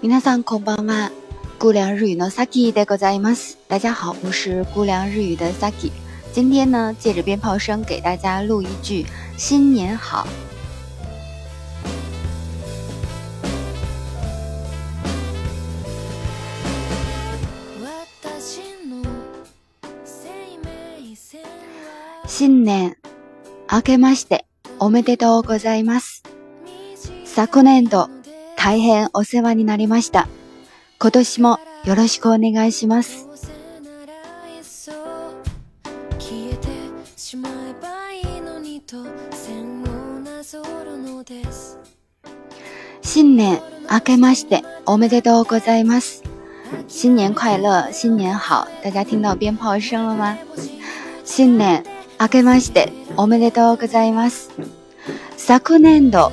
皆さんこんばんは。姑娘日语の s a でございます。大家好，我是姑娘日语的 Saki。今天呢，借着鞭炮声给大家录一句新年好。新年あけましておめでとうございます。昨年度。大変お世話になりました。今年もよろしくお願いします。新年明けましておめでとうございます。新年快乐，新年好！大家听到鞭炮声了吗？新年明けましておめでとうございます。昨年度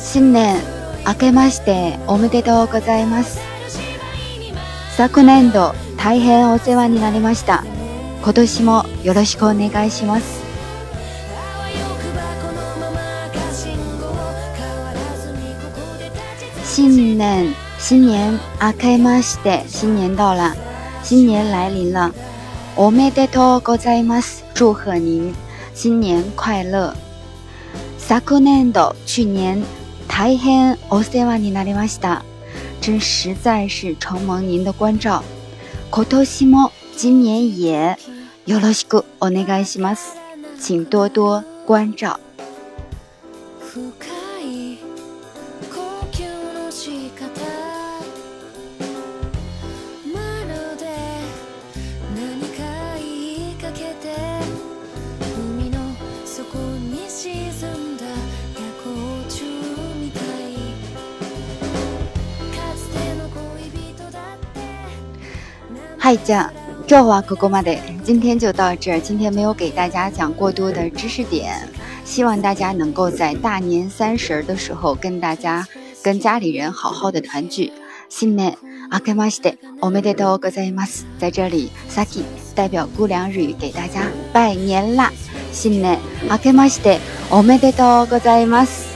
新年明けましておめでとうございます昨年度大変お世話になりました今年もよろしくお願いします新年新年明けまして新年到了新年来临了おめでとうございます祝贺您新年快乐昨年度去年大変お世話になりました。真实在是承蒙您的关照。今年も今年もヨロシクお願いします。请多多关照。嗨，家，昭和哥哥妈的，今天就到这儿。今天没有给大家讲过多的知识点，希望大家能够在大年三十的时候跟大家、跟家里人好好的团聚。新年，けましておめでとうございます。在这里，Saki 代表姑娘日语给大家拜年啦。新年，けましておめでとうございます。